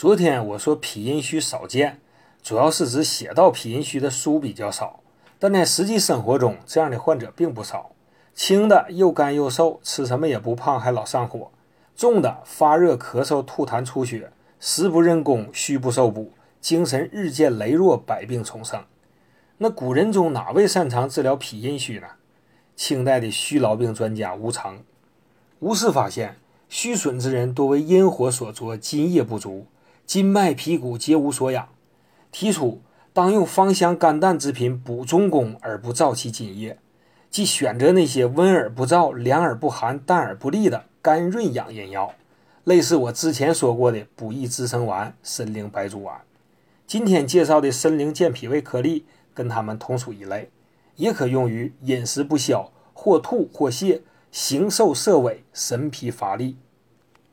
昨天我说脾阴虚少见，主要是指写到脾阴虚的书比较少，但在实际生活中，这样的患者并不少。轻的又干又瘦，吃什么也不胖，还老上火；重的发热、咳嗽、吐痰、出血，食不认功，虚不受补，精神日渐羸弱，百病丛生。那古人中哪位擅长治疗脾阴虚呢？清代的虚劳病专家吴常。吴氏发现，虚损之人多为阴火所灼，津液不足。筋脉皮骨皆无所养，提出当用芳香甘淡之品补中宫而不燥其津液，即选择那些温而不燥、凉而不寒、淡而不腻的甘润养阴药，类似我之前说过的补益滋生丸、参苓白术丸。今天介绍的参苓健脾胃颗粒跟它们同属一类，也可用于饮食不消、或吐或泻、形瘦色萎、神疲乏力。